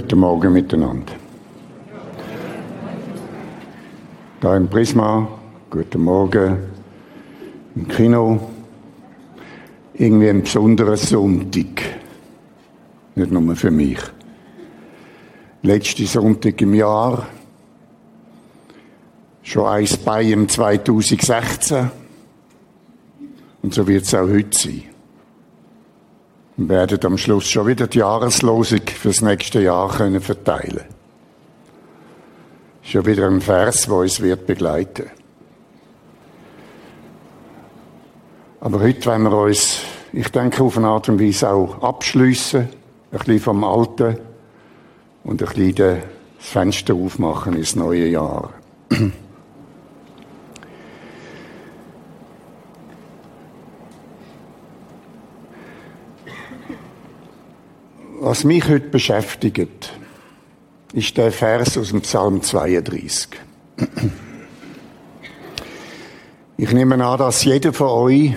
Guten Morgen miteinander. Da im Prisma, guten Morgen im Kino. Irgendwie ein besonderer Sonntag. Nicht nur für mich. Letzte Sonntag im Jahr. Schon eins bei im 2016. Und so wird es auch heute sein. Wir werden am Schluss schon wieder die Jahreslosung fürs nächste Jahr können verteilen. Schon wieder ein Vers, der uns wird begleiten. Aber heute wollen wir uns, ich denke, auf eine Art und Weise auch abschliessen, ein bisschen vom Alten und ein bisschen das Fenster aufmachen ins neue Jahr. Was mich heute beschäftigt, ist der Vers aus dem Psalm 32. Ich nehme an, dass jeder von euch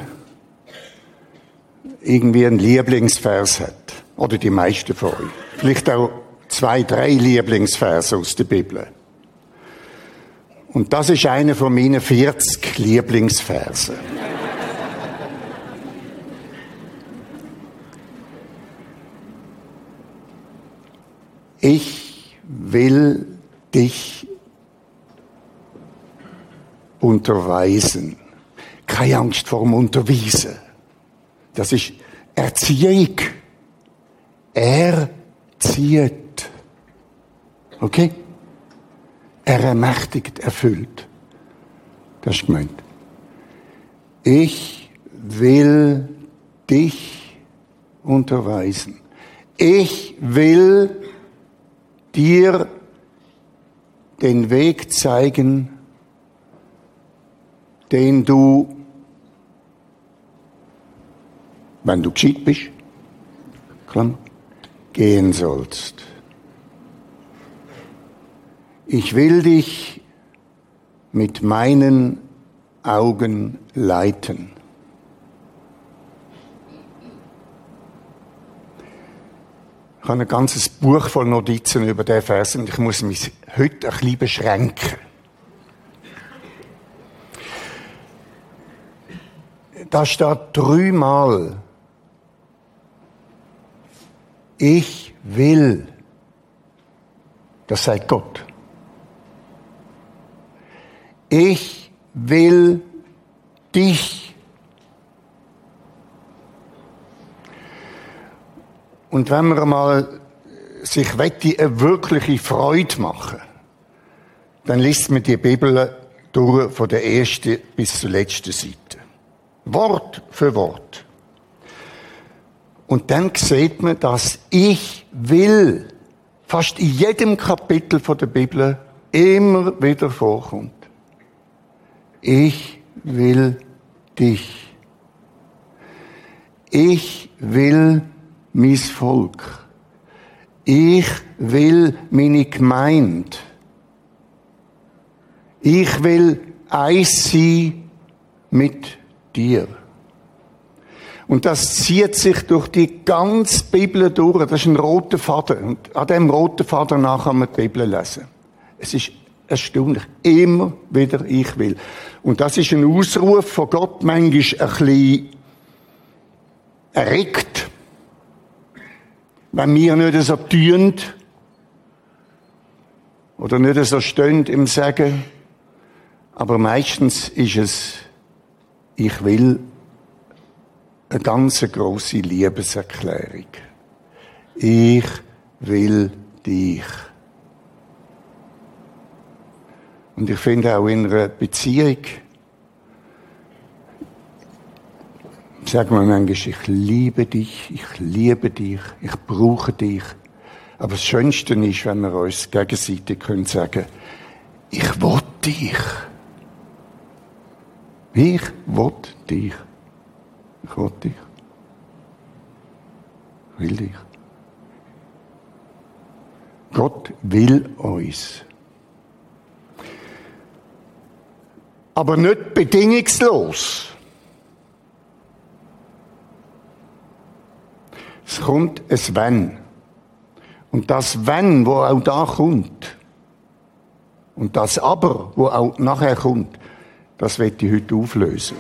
irgendwie einen Lieblingsvers hat. Oder die meisten von euch. Vielleicht auch zwei, drei Lieblingsverse aus der Bibel. Und das ist einer von meinen 40 Lieblingsversen. Ich will dich unterweisen. Keine Angst vor dem Unterweisen. Das ist Erziehung. Er zieht. Okay? Er ermächtigt, erfüllt. Das ist gemeint. Ich will dich unterweisen. Ich will dir den Weg zeigen, den du, wenn du gescheit bist, Klammer, gehen sollst. Ich will dich mit meinen Augen leiten. Ich habe ein ganzes Buch voll Notizen über den Vers und ich muss mich heute ein bisschen beschränken. Da steht dreimal, ich will. Das sagt Gott. Ich will dich. Und wenn man mal sich wette, eine wirkliche Freude machen, dann liest man die Bibel durch von der ersten bis zur letzten Seite. Wort für Wort. Und dann sieht man, dass ich will fast in jedem Kapitel von der Bibel immer wieder vorkommt. Ich will dich. Ich will mein Volk. Ich will meine Gemeinde. Ich will eins sein mit dir. Und das zieht sich durch die ganze Bibel durch. Das ist ein roter Faden. Und an dem roten Faden nach kann man die Bibel lesen. Es ist erstaunlich. Immer wieder ich will. Und das ist ein Ausruf von Gott, manchmal ein bisschen erregt. Wenn wir nicht so tun oder nicht so stehen im Sagen. Aber meistens ist es ich will eine ganz große Liebeserklärung. Ich will dich. Und ich finde auch in einer Beziehung, sagen wir manchmal, ich liebe dich, ich liebe dich, ich brauche dich. Aber das Schönste ist, wenn wir uns gegenseitig können sagen, ich will dich. Ich will dich. Ich will dich. Ich will dich. Gott will uns. Aber nicht bedingungslos. Kommt ein Wenn. Und das Wenn, wo auch da kommt, und das Aber, wo auch nachher kommt, das wird ich heute auflösen.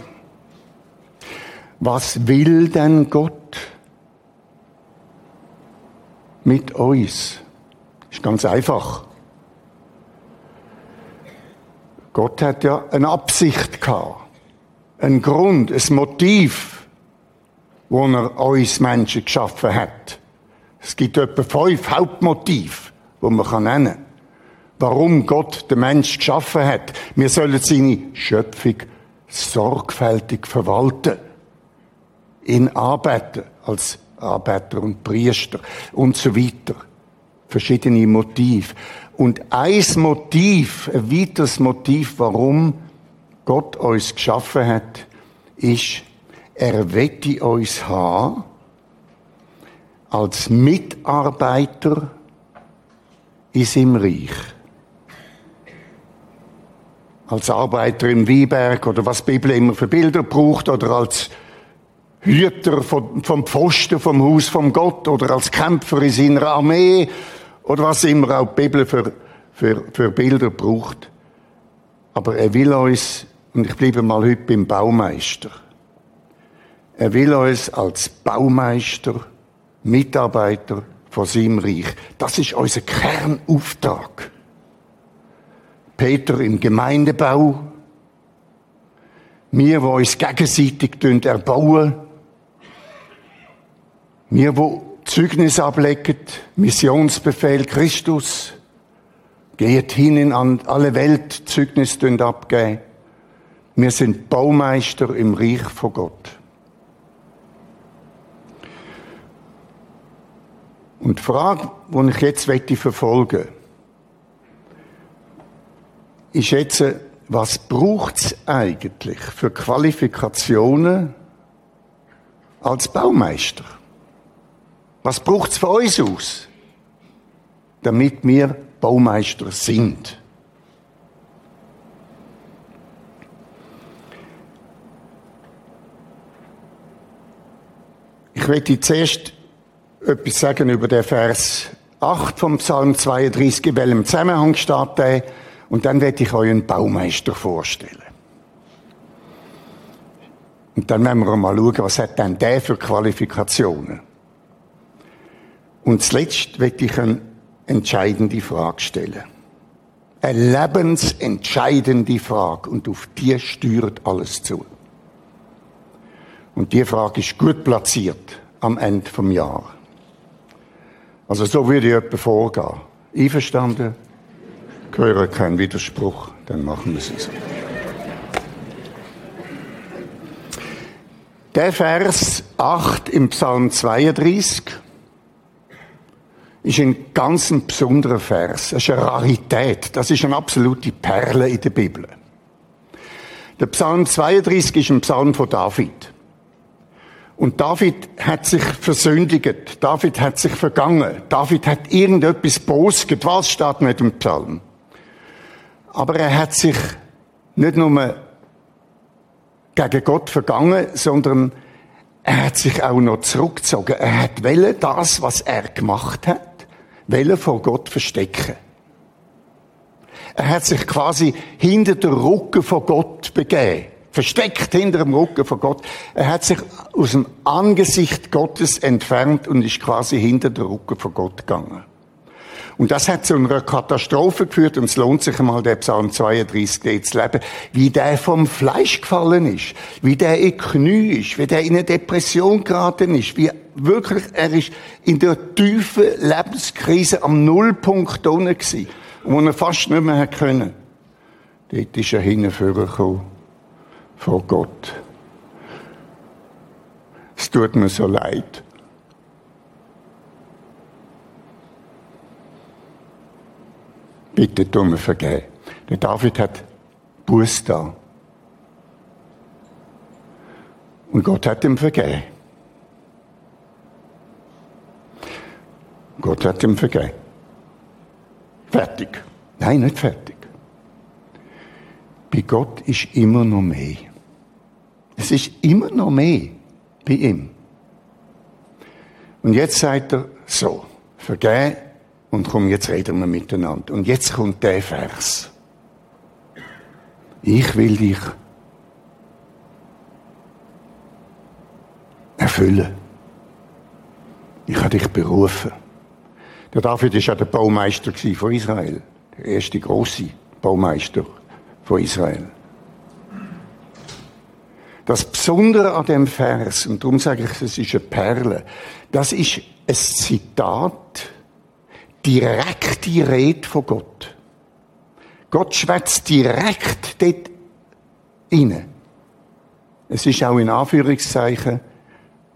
Was will denn Gott mit uns? Ist ganz einfach. Gott hat ja eine Absicht gehabt, einen Grund, ein Motiv, wo er uns Menschen geschaffen hat. Es gibt etwa fünf Hauptmotive, wo man nennen kann warum Gott den Mensch geschaffen hat. Wir sollen seine Schöpfung sorgfältig verwalten. Ihn arbeiten als Arbeiter und Priester und so weiter. Verschiedene Motive. Und ein Motiv, ein weiteres Motiv, warum Gott uns geschaffen hat, ist, er wette uns haben als Mitarbeiter in seinem Reich als Arbeiter im Wieberg oder was die Bibel immer für Bilder braucht oder als Hüter vom, vom Pfosten vom Haus vom Gott oder als Kämpfer in seiner Armee oder was immer auch die Bibel für, für, für Bilder braucht. Aber er will uns, und ich bleibe mal heute beim Baumeister, er will uns als Baumeister, Mitarbeiter von seinem Reich. Das ist unser Kernauftrag. Peter im Gemeindebau. Wir, wo uns gegenseitig erbauen. Wir, wo Zeugnis ablegen, Missionsbefehl Christus. Geht hin in alle Welt, Zeugnis abgeben. Wir sind Baumeister im Reich von Gott. Und die Frage, die ich jetzt verfolgen möchte, ist jetzt, was braucht's eigentlich für Qualifikationen als Baumeister? Was braucht's von uns aus, damit wir Baumeister sind? Ich möchte zuerst etwas sagen über den Vers 8 vom Psalm 32, in welchem Zusammenhang steht der. Und dann werde ich euch einen Baumeister vorstellen. Und dann werden wir mal schauen, was hat denn der für Qualifikationen. Und zuletzt werde ich eine entscheidende Frage stellen. Eine lebensentscheidende Frage. Und auf die steuert alles zu. Und die Frage ist gut platziert am Ende vom Jahr. Also so würde ich etwa vorgehen. Einverstanden? Ich höre keinen Widerspruch, dann machen wir es. Der Vers 8 im Psalm 32 ist ein ganz besonderer Vers. Das ist eine Rarität. Das ist eine absolute Perle in der Bibel. Der Psalm 32 ist ein Psalm von David. Und David hat sich versündigt. David hat sich vergangen. David hat irgendetwas bosget. Was steht mit dem Psalm? Aber er hat sich nicht nur gegen Gott vergangen, sondern er hat sich auch noch zurückgezogen. Er hat welle das, was er gemacht hat, welle vor Gott verstecken. Er hat sich quasi hinter der Rücken von Gott begeben. Versteckt hinter dem Rücken von Gott. Er hat sich aus dem Angesicht Gottes entfernt und ist quasi hinter der Rücken von Gott gegangen. Und das hat zu einer Katastrophe geführt und es lohnt sich einmal, der Psalm 32 zu leben, wie der vom Fleisch gefallen ist, wie der in Knie ist, wie der in eine Depression geraten ist, wie wirklich, er ist in der tiefen Lebenskrise am Nullpunkt unten gewesen, wo er fast nicht mehr können. Dort ist er hingekommen vor Gott. Es tut mir so leid. bitte tu mir vergeben. Der David hat Buß da. Und Gott hat ihm vergeben. Gott hat ihm vergeben. Fertig. Nein, nicht fertig. Bei Gott ist immer noch mehr. Es ist immer noch mehr bei ihm. Und jetzt sagt er so, vergeben Und komm, jetzt reden wir miteinander. Und jetzt kommt der Vers. Ich will dich erfüllen. Ich habe dich berufen. Der David war ja der Baumeister von Israel. Der erste große Baumeister von Israel. Das Besondere an dem Vers, und darum sage ich, es ist eine Perle, das ist ein Zitat, direkte Rede von Gott. Gott schwätzt direkt dort rein. Es ist auch in Anführungszeichen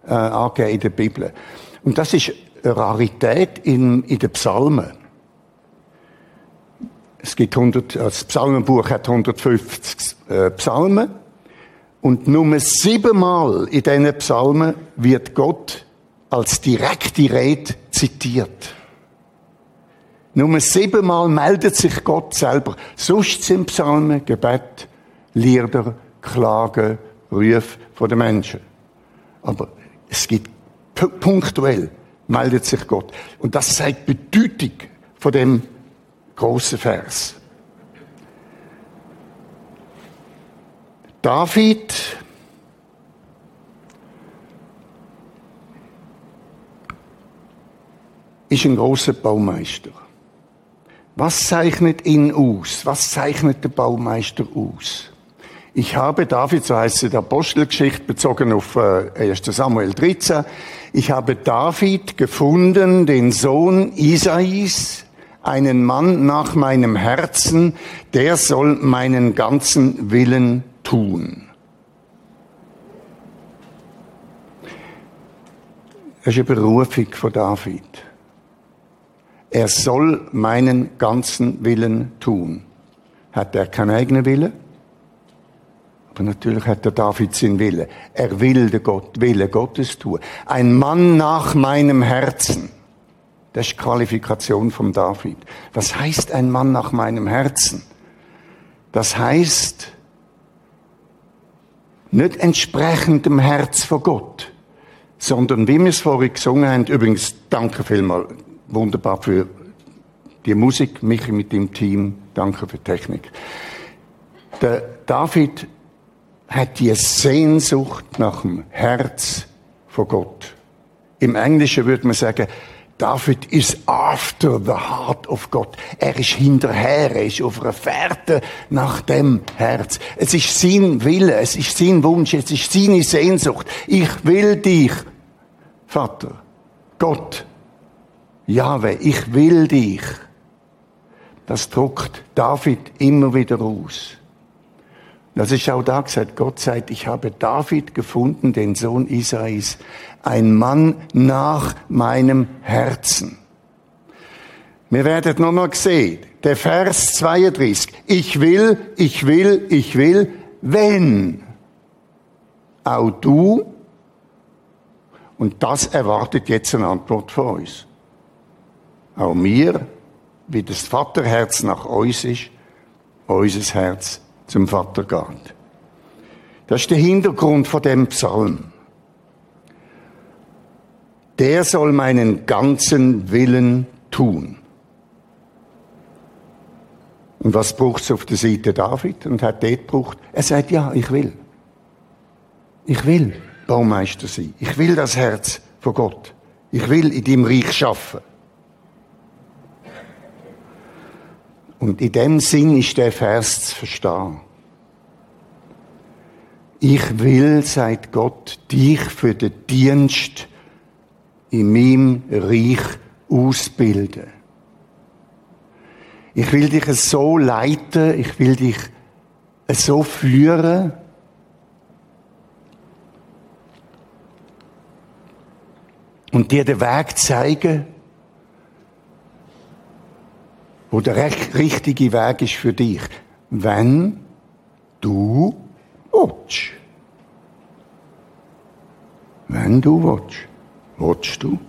äh, angegeben in der Bibel. Und das ist eine Rarität in, in den Psalmen. Es gibt 100, das Psalmenbuch hat 150 äh, Psalmen. Und nur siebenmal in diesen Psalmen wird Gott als direkte Rede zitiert. Nur siebenmal meldet sich Gott selber. Sonst sind Psalmen Gebet, Lieder, Klagen, Rufe von den Menschen. Aber es gibt punktuell meldet sich Gott. Und das zeigt Bedeutung von dem großen Vers. David ist ein großer Baumeister. Was zeichnet ihn aus? Was zeichnet der Baumeister aus? Ich habe David, so heißt es in der Apostelgeschichte, bezogen auf 1 äh, Samuel 13, ich habe David gefunden, den Sohn Isais, einen Mann nach meinem Herzen, der soll meinen ganzen Willen tun. Das ist eine Berufung von David. Er soll meinen ganzen Willen tun. Hat er keinen eigenen Willen? Aber natürlich hat der David seinen Willen. Er will den Gott, Wille Gottes tun. Ein Mann nach meinem Herzen. Das ist die Qualifikation von David. Was heißt ein Mann nach meinem Herzen? Das heißt, nicht entsprechend dem Herz von Gott, sondern wie wir es vorhin gesungen haben, übrigens, danke vielmals, wunderbar für die Musik, mich mit dem Team, danke für die Technik. Der David hat die Sehnsucht nach dem Herz von Gott. Im Englischen würde man sagen, David ist after the heart of God. Er ist hinterher, er ist auf einer Fährte nach dem Herz. Es ist sein Wille, es ist sein Wunsch, es ist seine Sehnsucht. Ich will dich, Vater, Gott, Jahwe, ich will dich. Das druckt David immer wieder aus. Das ist auch da gesagt. Gott sagt, ich habe David gefunden, den Sohn Isais, ein Mann nach meinem Herzen. Wir werden noch mal sehen, der Vers 32. Ich will, ich will, ich will, wenn auch du, und das erwartet jetzt eine Antwort von uns. Auch mir, wie das Vaterherz nach uns ist, unser Herz zum Vater geht. Das ist der Hintergrund von dem Psalm. Der soll meinen ganzen Willen tun. Und was braucht es auf der Seite David? Und hat dort gebraucht? Er sagt, ja, ich will. Ich will Baumeister sein. Ich will das Herz von Gott. Ich will in dem Reich schaffen. Und in dem Sinn ist der Vers zu verstehen. Ich will, sagt Gott, dich für den Dienst in meinem Reich ausbilden. Ich will dich so leiten, ich will dich so führen, und dir den Weg zeigen, wo der richtige Weg ist für dich, wenn du willst. Wenn du willst. Willst du?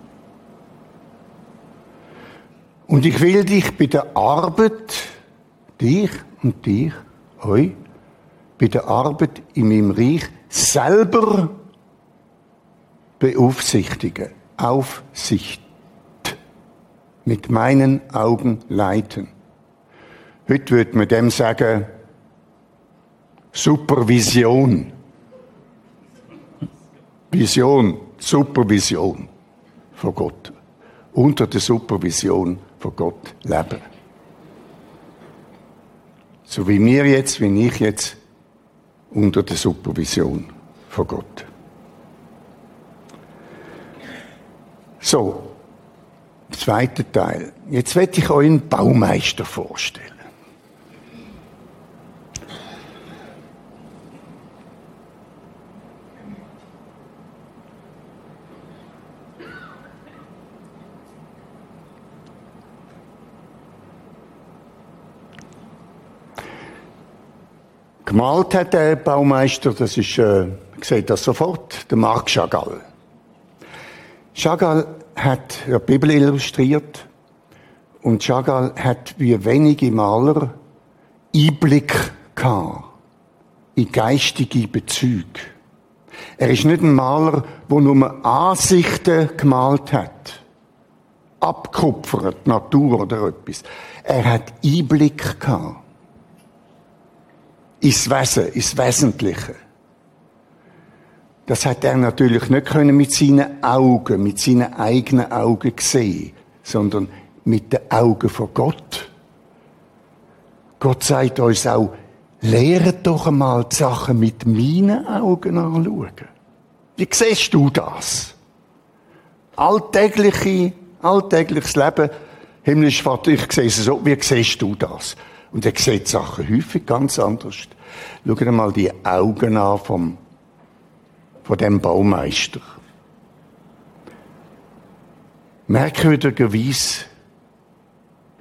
Und ich will dich bei der Arbeit, dich und dich, euch, bei der Arbeit in meinem Reich selber beaufsichtigen. Aufsicht. mit meinen Augen leiten. Heute würde man dem sagen, Supervision. Vision, Supervision von Gott. Unter der Supervision von Gott leben. So wie wir jetzt, wie ich jetzt, unter der Supervision von Gott. So, zweiter Teil. Jetzt werde ich euch einen Baumeister vorstellen. Gemalt hat der Baumeister, das ist, äh, sieht das sofort, der Marc Chagall. Chagall hat die Bibel illustriert und Chagall hat wie wenige Maler Einblick gehabt in geistige Bezüge. Er ist nicht ein Maler, der nur Ansichten gemalt hat. Abkupfert, Natur oder etwas. Er hat Einblick gehabt ins Wesen, ins Wesentliche. Das hat er natürlich nicht können mit seinen Augen, mit seinen eigenen Augen sehen, sondern mit den Augen von Gott. Gott sagt uns auch, lehret doch einmal die Sachen mit meinen Augen anschauen. Wie siehst du das? Alltägliche, alltägliches Leben, himmlisch Vater, ich sehe es so, wie siehst du das? Und er sieht Sachen häufig ganz anders. Schau dir mal die Augen an vom, von dem Baumeister. Merkwürdigerweise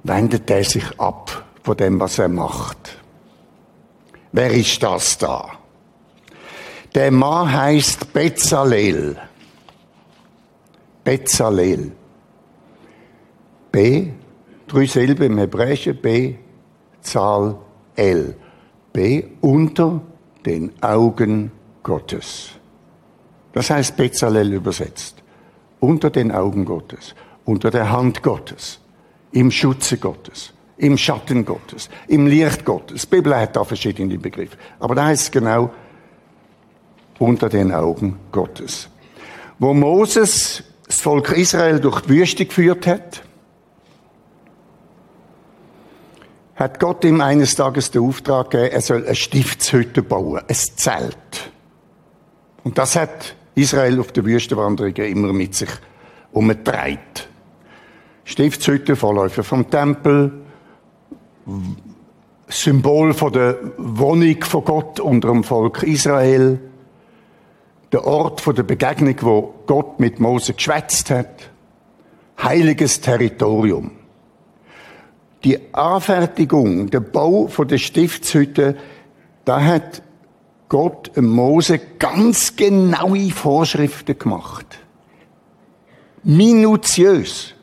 wendet er sich ab von dem, was er macht. Wer ist das da? Der Mann heißt Bezalel. Bezalel. B, drei Silben im Hebräischen, B, Zahl L. B. Unter den Augen Gottes. Das heißt Bezalel übersetzt. Unter den Augen Gottes. Unter der Hand Gottes. Im Schutze Gottes. Im Schatten Gottes. Im Licht Gottes. Die Bibel hat da verschiedene Begriffe. Aber da heißt es genau unter den Augen Gottes. Wo Moses das Volk Israel durch die Wüste geführt hat, hat Gott ihm eines Tages den Auftrag gegeben, er soll eine Stiftshütte bauen, ein Zelt. Und das hat Israel auf der Wüstenwanderung immer mit sich umgetragen. Stiftshütte, Vorläufer vom Tempel, Symbol von der Wohnung von Gott unter dem Volk Israel, der Ort von der Begegnung, wo Gott mit Mose geschwätzt hat, heiliges Territorium die Anfertigung, der Bau von der Stiftshütte, da hat Gott Mose ganz genaue Vorschriften gemacht. Minutiös.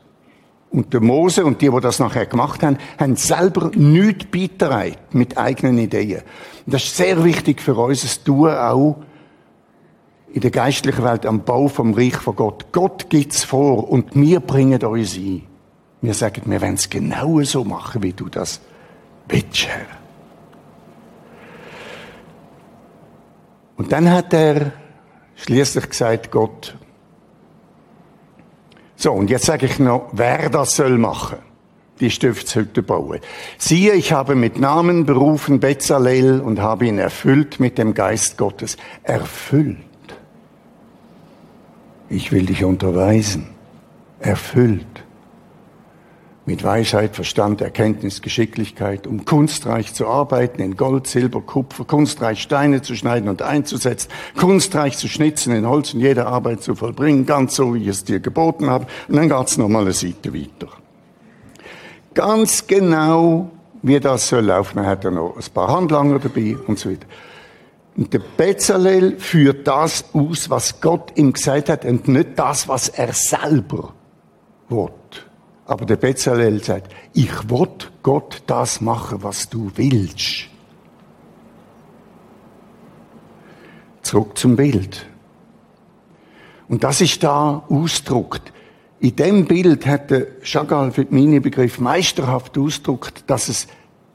Und der Mose und die, die das nachher gemacht haben, haben selber nichts beitragen mit eigenen Ideen. Und das ist sehr wichtig für uns, das tun auch in der geistlichen Welt am Bau vom Reich von Gott. Gott gibt's vor und wir bringen uns ein. Wir sagen, wir werden es genau so machen, wie du das willst, Herr. Und dann hat er schließlich gesagt, Gott, so, und jetzt sage ich noch, wer das soll machen, die Stiftshütte bauen. Siehe, ich habe mit Namen berufen Bezalel und habe ihn erfüllt mit dem Geist Gottes. Erfüllt. Ich will dich unterweisen. Erfüllt mit Weisheit, Verstand, Erkenntnis, Geschicklichkeit, um kunstreich zu arbeiten, in Gold, Silber, Kupfer, kunstreich Steine zu schneiden und einzusetzen, kunstreich zu schnitzen, in Holz und jede Arbeit zu vollbringen, ganz so, wie ich es dir geboten habe. Und dann geht's nochmal eine Seite weiter. Ganz genau, wie das soll laufen. Man hat ja noch ein paar Handlanger dabei und so weiter. Und der Bezalel führt das aus, was Gott ihm gesagt hat und nicht das, was er selber will. Aber der Bezalel sagt, ich will Gott das machen, was du willst. Zurück zum Bild. Und das ist da ausdruckt in dem Bild hat der Chagall für meinen Begriff meisterhaft ausgedrückt, dass es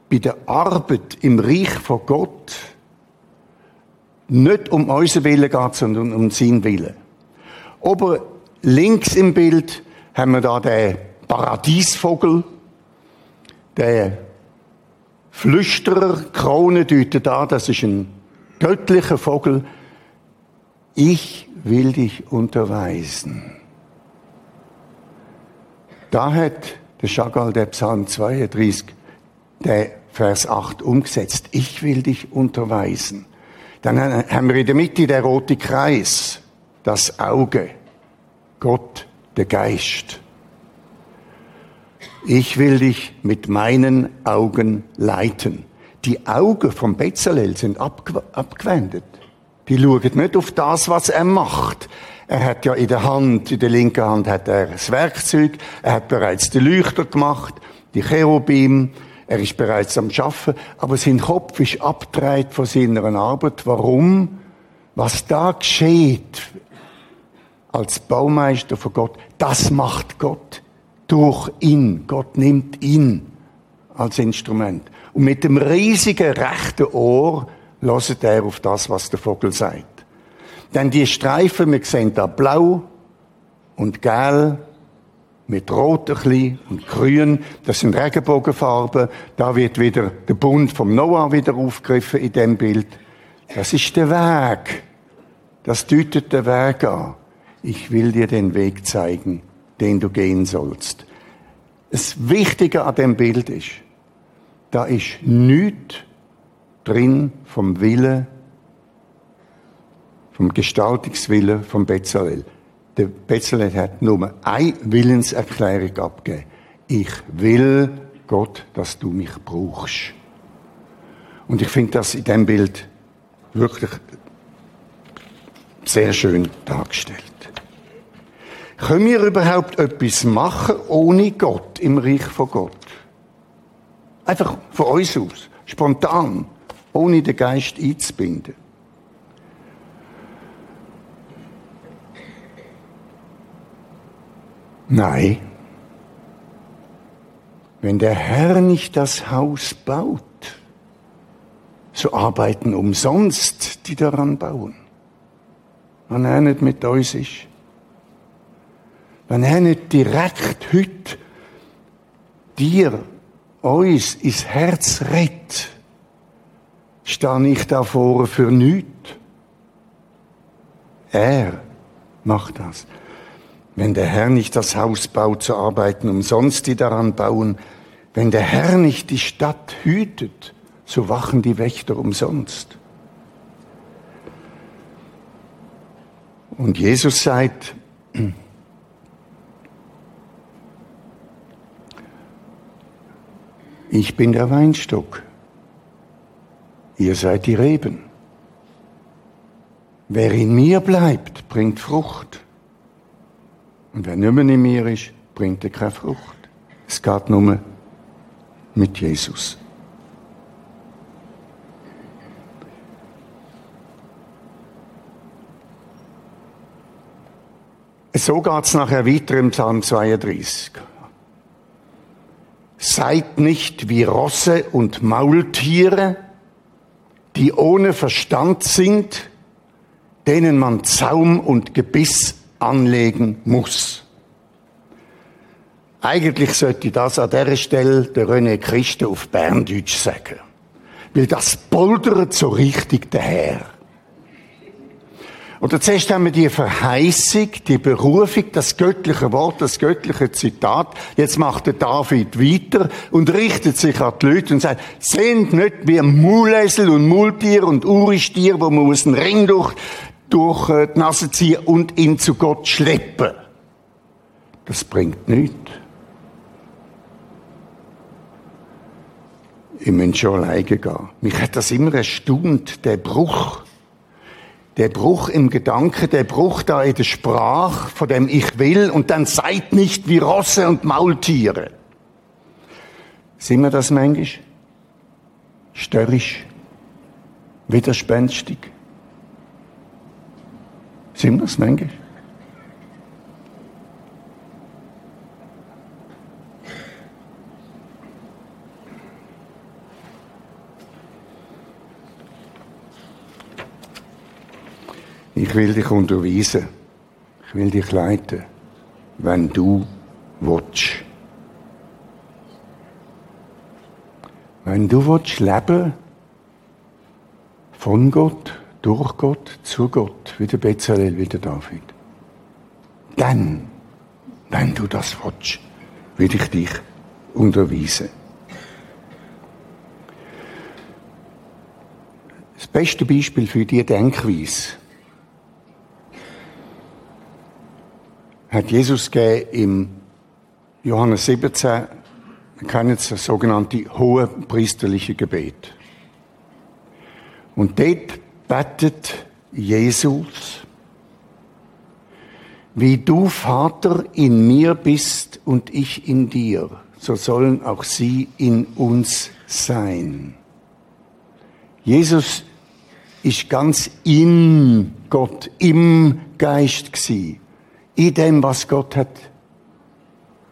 bei der Arbeit im Reich von Gott nicht um unseren Willen geht, sondern um seinen Willen. Ober links im Bild haben wir da den Paradiesvogel, der Flüsterer, Krone deutet da, das ist ein göttlicher Vogel. Ich will dich unterweisen. Da hat der Chagall der Psalm 32, der Vers 8 umgesetzt. Ich will dich unterweisen. Dann haben wir in der Mitte der rote Kreis, das Auge, Gott, der Geist. Ich will dich mit meinen Augen leiten. Die Augen vom Bezalel sind abgewendet. Die schauen nicht auf das, was er macht. Er hat ja in der Hand, in der linken Hand hat er das Werkzeug, er hat bereits die Leuchter gemacht, die Cherubim, er ist bereits am Schaffen, aber sein Kopf ist abgedreht von seiner Arbeit. Warum? Was da geschieht als Baumeister von Gott, das macht Gott durch ihn. Gott nimmt ihn als Instrument. Und mit dem riesigen rechten Ohr loset er auf das, was der Vogel sagt. Denn die Streifen, wir sehen da blau und gelb mit rot ein und grün. Das sind Regenbogenfarben. Da wird wieder der Bund vom Noah wieder aufgegriffen in dem Bild. Das ist der Weg. Das deutet der Weg an. Ich will dir den Weg zeigen, den du gehen sollst. Das Wichtige an dem Bild ist, da ist nichts drin vom Wille, vom Gestaltungswille vom Bezalel der Bezalel hat nur eine Willenserklärung abgegeben. Ich will, Gott, dass du mich brauchst. Und ich finde das in dem Bild wirklich sehr schön dargestellt. Können wir überhaupt etwas machen ohne Gott im Reich von Gott? Einfach von uns aus, spontan, ohne den Geist einzubinden. Nein. Wenn der Herr nicht das Haus baut, so arbeiten umsonst die daran bauen. Wenn er nicht mit uns ist. Wenn er nicht direkt heute dir, uns ins Herz rett, stehe ich da vorne für nichts. Er macht das. Wenn der Herr nicht das Haus baut, so arbeiten umsonst die daran bauen. Wenn der Herr nicht die Stadt hütet, so wachen die Wächter umsonst. Und Jesus sagt, ich bin der Weinstock, ihr seid die Reben. Wer in mir bleibt, bringt Frucht. Und wer nicht mehr in mir ist, bringt er keine Frucht. Es geht nur mit Jesus. So geht es nachher weiter im Psalm 32. Seid nicht wie Rosse und Maultiere, die ohne Verstand sind, denen man Zaum und Gebiss anlegen muss. Eigentlich sollte das an dieser Stelle der René Christen auf Berndeutsch sagen. Weil das poldert so richtig daher. Und zuerst haben wir die Verheißung, die Berufung, das göttliche Wort, das göttliche Zitat. Jetzt macht der David weiter und richtet sich an die Leute und sagt, sind nicht wie Mulesel und Multier und Uristier, wo man muss einen Ring durch durch äh, die Nase ziehen und ihn zu Gott schleppen. Das bringt nichts. Ich muss schon alleine gehen. Mich hat das immer erstaunt, der Bruch. Der Bruch im Gedanken, der Bruch da in der Sprache, von dem ich will, und dann seid nicht wie Rosse und Maultiere. Sind wir das manchmal? Störrisch? Widerspenstig? Sind wir es manchmal? Ich will dich unterweisen. Ich will dich leiten, wenn du willst. Wenn du willst leben von Gott, durch Gott, zu Gott, wie der Bezalel, wie der David, dann, wenn du das willst, will ich dich unterweisen. Das beste Beispiel für diese Denkweise hat Jesus gegeben im Johannes 17, wir kennen das sogenannte hohe priesterliche Gebet. Und dort betet Jesus, wie du Vater in mir bist und ich in dir, so sollen auch sie in uns sein. Jesus ist ganz in Gott, im Geist gsi, in dem, was Gott hat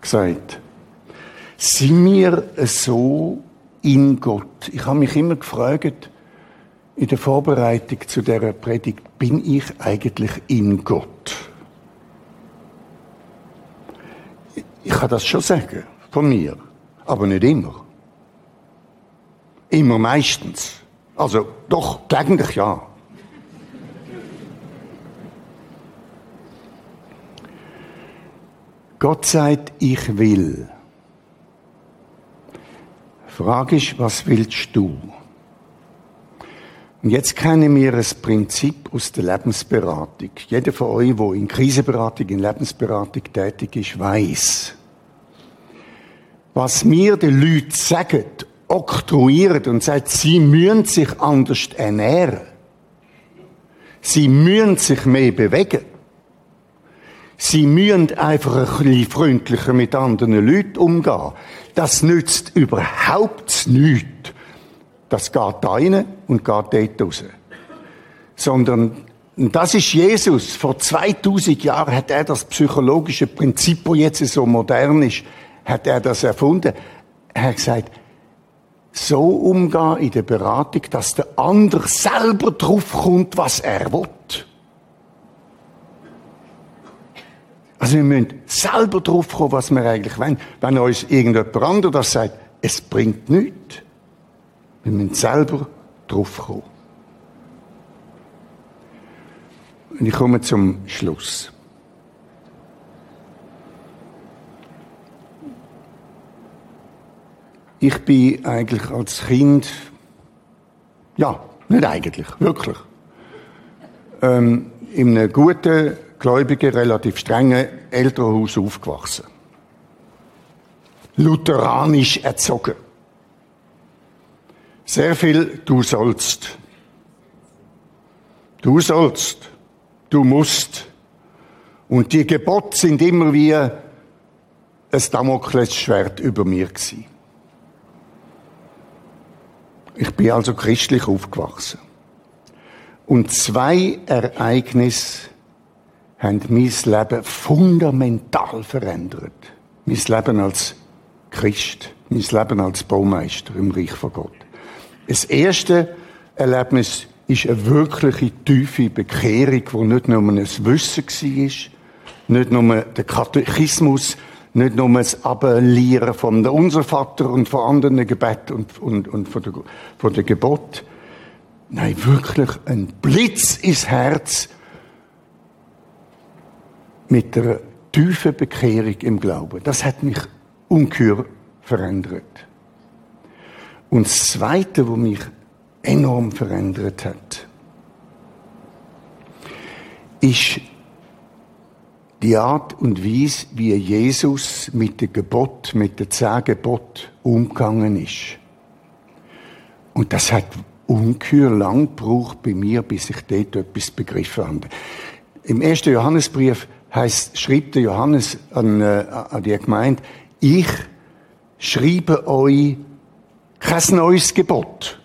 gesagt. Sind wir so in Gott? Ich habe mich immer gefragt, in der Vorbereitung zu der Predigt, bin ich eigentlich in Gott? Ich kann das schon sagen, von mir, aber nicht immer. Immer meistens. Also doch, gelegentlich ja. Gott sagt, ich will. Frage ist, was willst du? Und jetzt kennen wir ein Prinzip aus der Lebensberatung. Jeder von euch, der in Krisenberatung, in Lebensberatung tätig ist, weiß, was mir die Leute sagen oktroyieren und sagt, sie müssen sich anders ernähren. Sie müssen sich mehr bewegen. Sie müssen einfach ein bisschen freundlicher mit anderen Leuten umgehen. Das nützt überhaupt nichts. Das geht da rein und geht dort raus. Sondern, das ist Jesus. Vor 2000 Jahren hat er das psychologische Prinzip, das jetzt so modern ist, hat er das erfunden. Er hat gesagt, so umgehen in der Beratung, dass der andere selber draufkommt, was er will. Also wir müssen selber draufkommen, was wir eigentlich wollen. Wenn uns irgendjemand anderes sagt, es bringt nichts. Wir müssen selber draufkommen. Und ich komme zum Schluss. Ich bin eigentlich als Kind, ja, nicht eigentlich, wirklich, ähm, in einem guten, gläubigen, relativ strengen Elternhaus aufgewachsen. Lutheranisch erzogen. Sehr viel du sollst. Du sollst. Du musst. Und die Gebote sind immer wie ein Damoklesschwert über mir gewesen. Ich bin also christlich aufgewachsen. Und zwei Ereignisse haben mein Leben fundamental verändert. Mein Leben als Christ, mein Leben als Baumeister im Reich von Gott. Das erste Erlebnis ist eine wirkliche tiefe Bekehrung, wo nicht nur ein Wissen war, nicht nur der Katechismus, nicht nur das Abellieren von der Unser Vater und von anderen Gebet und, und, und von, der, von der Gebot. Nein, wirklich ein Blitz ins Herz mit der tiefen Bekehrung im Glauben. Das hat mich ungeheuer verändert. Und das Zweite, was mich enorm verändert hat, ist die Art und Weise, wie Jesus mit dem Gebot, mit dem zehn umgegangen ist. Und das hat ungeheuer lang gebraucht bei mir, bis ich dort etwas begriffen habe. Im ersten Johannesbrief heißt, schreibt der Johannes an, äh, an die Gemeinde, ich schreibe euch kein neues Gebot.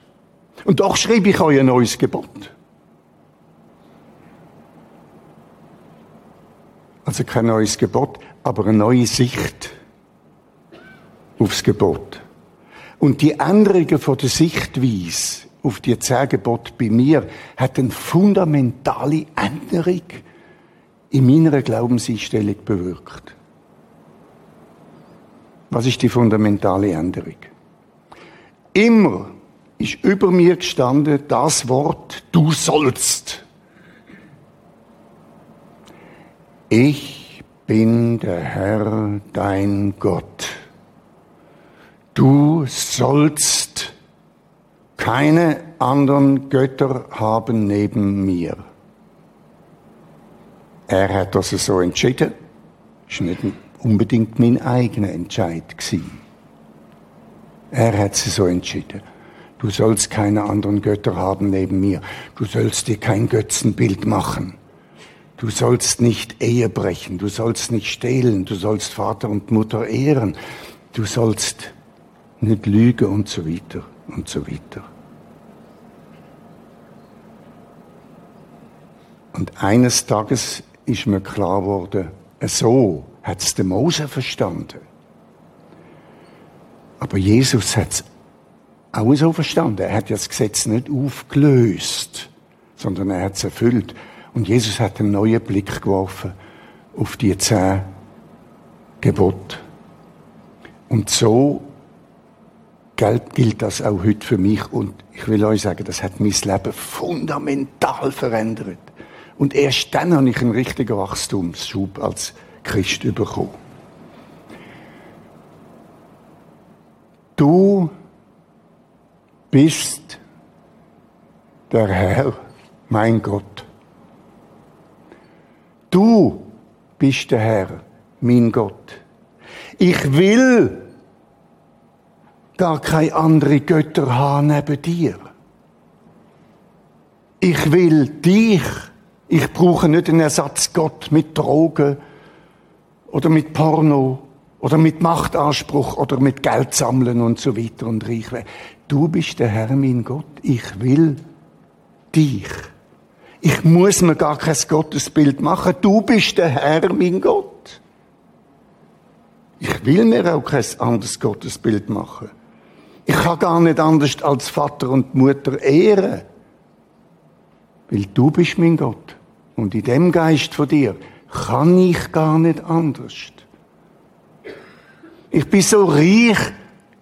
Und doch schreibe ich euch ein neues Gebot. Also kein neues Gebot, aber eine neue Sicht aufs Gebot. Und die Änderungen von der Sichtweise auf die zehn Gebote bei mir hat eine fundamentale Änderung in meiner Glaubenseinstellung bewirkt. Was ist die fundamentale Änderung? Immer ist über mir gestanden das Wort, du sollst. Ich bin der Herr, dein Gott. Du sollst keine anderen Götter haben neben mir. Er hat das so entschieden. Das war nicht unbedingt mein eigener Entscheid. Er hat sie so entschieden. Du sollst keine anderen Götter haben neben mir. Du sollst dir kein Götzenbild machen. Du sollst nicht Ehe brechen. Du sollst nicht stehlen. Du sollst Vater und Mutter ehren. Du sollst nicht lügen und so weiter und so weiter. Und eines Tages ist mir klar geworden, so hat es der Mose verstanden. Aber Jesus hat es auch so verstanden. Er hat ja das Gesetz nicht aufgelöst, sondern er hat es erfüllt. Und Jesus hat einen neuen Blick geworfen auf die zehn Gebote. Und so gilt das auch heute für mich. Und ich will euch sagen, das hat mein Leben fundamental verändert. Und erst dann habe ich einen richtigen Wachstumsschub als Christ bekommen. Du bist der Herr, mein Gott. Du bist der Herr, mein Gott. Ich will gar keine andere Götter haben neben dir. Ich will dich. Ich brauche nicht einen Ersatzgott mit Drogen oder mit Porno oder mit Machtanspruch oder mit Geld sammeln und so weiter und reich werden. Du bist der Herr, mein Gott. Ich will dich. Ich muss mir gar kein Gottesbild machen. Du bist der Herr, mein Gott. Ich will mir auch kein anderes Gottesbild machen. Ich kann gar nicht anders als Vater und Mutter ehren. Weil du bist mein Gott. Und in dem Geist von dir kann ich gar nicht anders. Ich bin so reich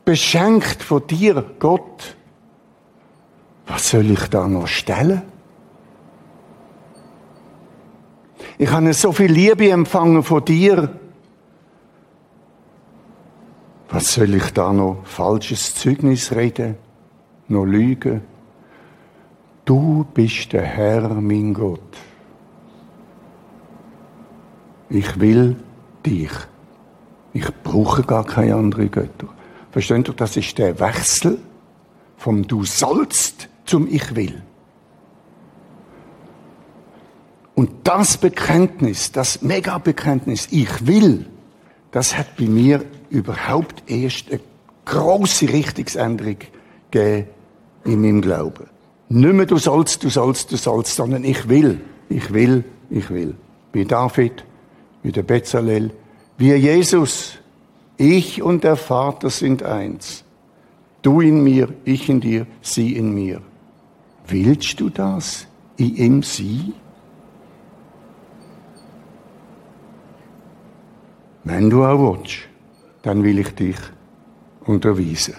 beschenkt von dir, Gott. Was soll ich da noch stellen? Ich habe so viel Liebe empfangen von dir. Was soll ich da noch falsches Zeugnis reden, noch lügen? Du bist der Herr, mein Gott. Ich will dich. Ich brauche gar keine anderen Götter. Versteht ihr, das ist der Wechsel vom Du sollst zum Ich will. Und das Bekenntnis, das Mega-Bekenntnis, ich will, das hat bei mir überhaupt erst eine große Richtungsänderung gegeben in meinem Glauben. Nicht mehr du sollst, du sollst, du sollst, sondern ich will, ich will, ich will. Wie David, wie der Bezalel, wie Jesus. Ich und der Vater sind eins. Du in mir, ich in dir, sie in mir. Willst du das? Ich im sie? Wenn du auch willst, dann will ich dich unterweisen.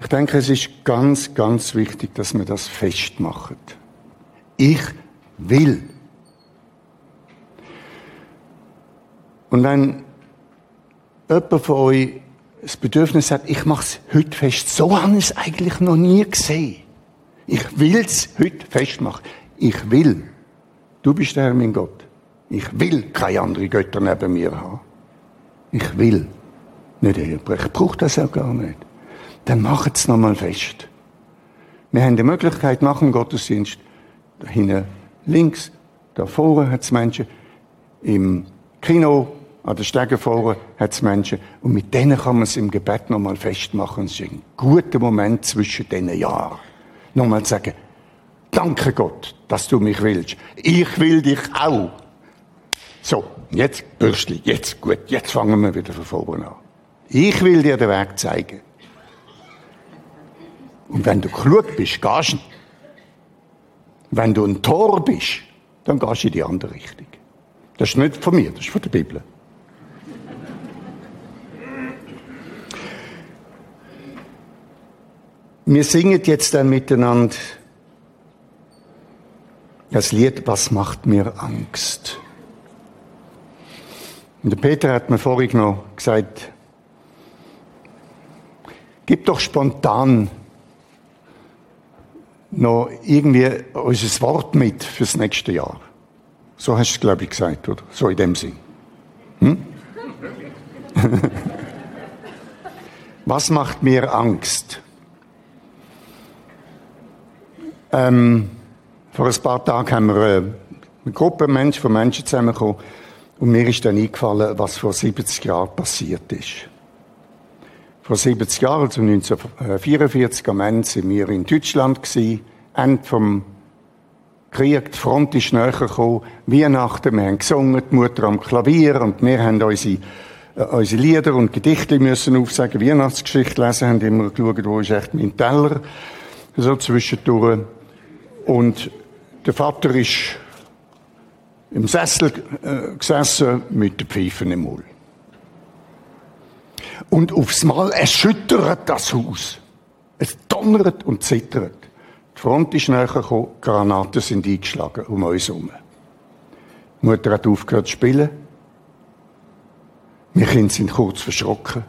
Ich denke, es ist ganz, ganz wichtig, dass wir das festmachen. Ich will. Und wenn jemand von euch das Bedürfnis hat, ich mache es heute fest, so habe ich es eigentlich noch nie gesehen. Ich will es heute festmachen. Ich will. Du bist der Herr, mein Gott. Ich will keine anderen Götter neben mir haben. Ich will nicht Ehebrechen. Ich brauche das auch gar nicht. Dann macht es nochmal fest. Wir haben die Möglichkeit nach dem Gottesdienst, da hinten links, da vorne hat es Menschen, im Kino, an der vorne hat es Menschen. Und mit denen kann man es im Gebet nochmal festmachen. Es ist ein guter Moment zwischen diesen Jahren. Nochmal sagen, danke Gott, dass du mich willst. Ich will dich auch. So, jetzt Bürstli, jetzt gut, jetzt fangen wir wieder von vorne an. Ich will dir den Weg zeigen. Und wenn du klug bist, gehst du. Wenn du ein Tor bist, dann gehst du in die andere Richtung. Das ist nicht von mir, das ist von der Bibel. Wir singen jetzt dann miteinander das Lied Was macht mir Angst? Und der Peter hat mir vorhin noch gesagt, gib doch spontan noch irgendwie unser Wort mit fürs nächste Jahr. So hast du es, glaube ich, gesagt, oder? So in dem Sinn. Hm? Was macht mir Angst? Ähm, vor ein paar Tagen haben wir äh, eine Gruppe Menschen, von Menschen zusammengekommen und mir ist dann eingefallen, was vor 70 Jahren passiert ist. Vor 70 Jahren, also 1944 am Ende, sind wir in Deutschland gewesen, Ende vom Krieg, die Front ist näher gekommen, Weihnachten, wir haben gesungen, die Mutter am Klavier und wir haben unsere, äh, unsere Lieder und Gedichte müssen aufsagen, Weihnachtsgeschichte lesen, haben immer geschaut, wo ist echt mein Teller, so zwischendurch. Und der Vater ist im Sessel äh, gesessen mit den Pfeifen im Mund. Und aufs Mal erschüttert das Haus. Es donnert und zittert. Die Front ist näher gekommen, Granaten sind eingeschlagen um uns herum. Die Mutter hat aufgehört zu spielen. Wir Kinder sind kurz verschrocken.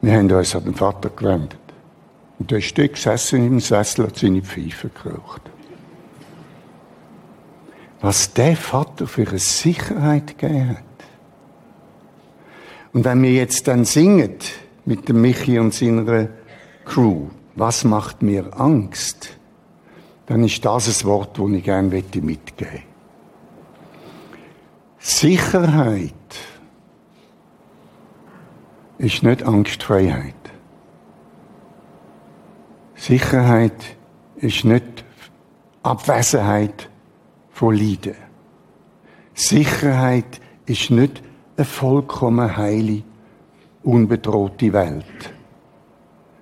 Wir haben uns an den Vater gewendet. Und der ist dort gesessen im Sessel und seine Pfeife geraucht. Was der Vater für eine Sicherheit gegeben hat. Und wenn wir jetzt dann singen mit dem Michi und seiner Crew, was macht mir Angst? Dann ist das ein Wort, das ich gerne mitgeben möchte. Sicherheit ist nicht Angstfreiheit. Sicherheit ist nicht Abwesenheit von Leiden. Sicherheit ist nicht eine vollkommen heile, unbedrohte Welt.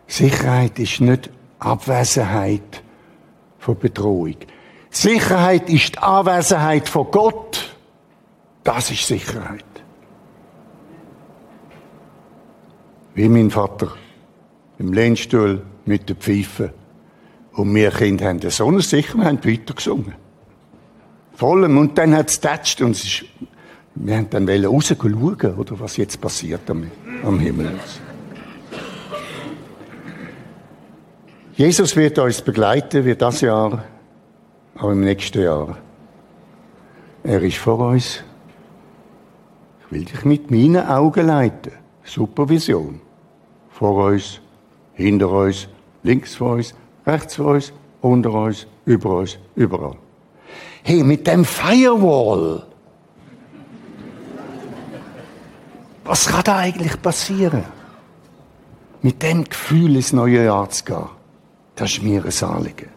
Sicherheit ist nicht Abwesenheit von Bedrohung. Sicherheit ist die Anwesenheit von Gott. Das ist Sicherheit. Wie mein Vater im Lehnstuhl mit der Pfeife. Und wir Kinder haben so eine Sicherheit, wir haben weitergesungen. Vollem. Und dann hat es getatscht und es ist, wir haben dann rausschauen, oder was jetzt passiert am, am Himmel. Jesus wird uns begleiten, wie das Jahr, auch im nächsten Jahr. Er ist vor uns. Ich will dich mit meinen Augen leiten. Supervision. Vor uns, hinter uns, links von uns, rechts von uns, unter uns, über uns, überall. Hey, mit dem Firewall, was kann da eigentlich passieren? Mit dem Gefühl ins neue Jahr zu gehen, das ist mir ein Anliegen.